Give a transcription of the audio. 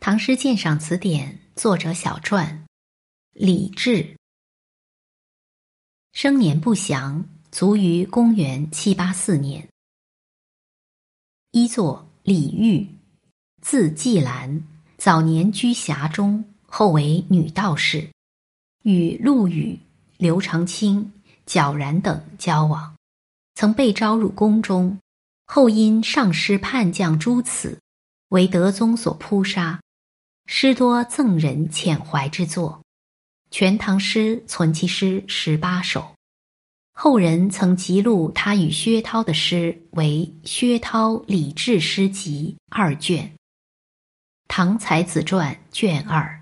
唐诗鉴赏词典》作者小传，李治，生年不详，卒于公元七八四年。一作李煜，字季兰，早年居峡中，后为女道士，与陆羽、刘长卿、皎然等交往，曾被招入宫中，后因上师叛将诸此，为德宗所扑杀。诗多赠人遣怀之作，《全唐诗》存其诗十八首。后人曾辑录他与薛涛的诗为《薛涛李治诗集》二卷，《唐才子传》卷二。